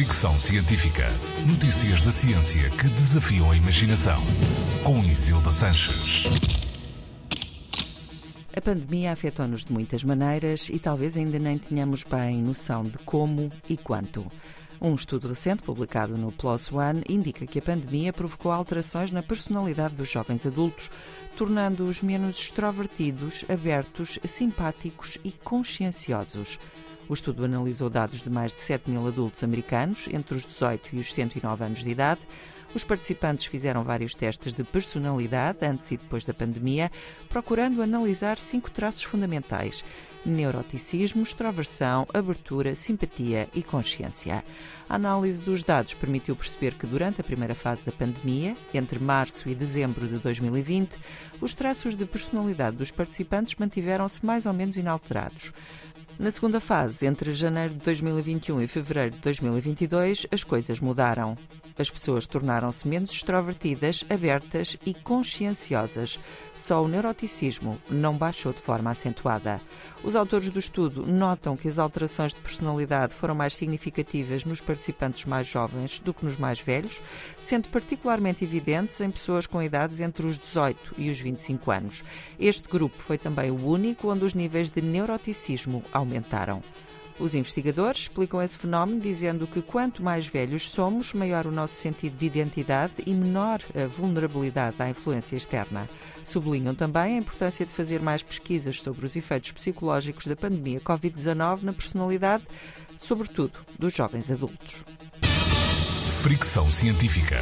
Fricção Científica. Notícias da ciência que desafiam a imaginação. Com Isilda Sanches. A pandemia afetou-nos de muitas maneiras e talvez ainda nem tenhamos bem noção de como e quanto. Um estudo recente publicado no PLOS ONE indica que a pandemia provocou alterações na personalidade dos jovens adultos, tornando-os menos extrovertidos, abertos, simpáticos e conscienciosos. O estudo analisou dados de mais de 7 mil adultos americanos entre os 18 e os 109 anos de idade. Os participantes fizeram vários testes de personalidade antes e depois da pandemia, procurando analisar cinco traços fundamentais: neuroticismo, extroversão, abertura, simpatia e consciência. A análise dos dados permitiu perceber que durante a primeira fase da pandemia, entre março e dezembro de 2020, os traços de personalidade dos participantes mantiveram-se mais ou menos inalterados. Na segunda fase, entre janeiro de 2021 e fevereiro de 2022, as coisas mudaram. As pessoas tornaram-se menos extrovertidas, abertas e conscienciosas. Só o neuroticismo não baixou de forma acentuada. Os autores do estudo notam que as alterações de personalidade foram mais significativas nos participantes mais jovens do que nos mais velhos, sendo particularmente evidentes em pessoas com idades entre os 18 e os 25 anos. Este grupo foi também o único onde os níveis de neuroticismo aumentaram. Os investigadores explicam esse fenómeno dizendo que quanto mais velhos somos, maior o nosso sentido de identidade e menor a vulnerabilidade à influência externa. Sublinham também a importância de fazer mais pesquisas sobre os efeitos psicológicos da pandemia Covid-19 na personalidade, sobretudo dos jovens adultos. Fricção científica.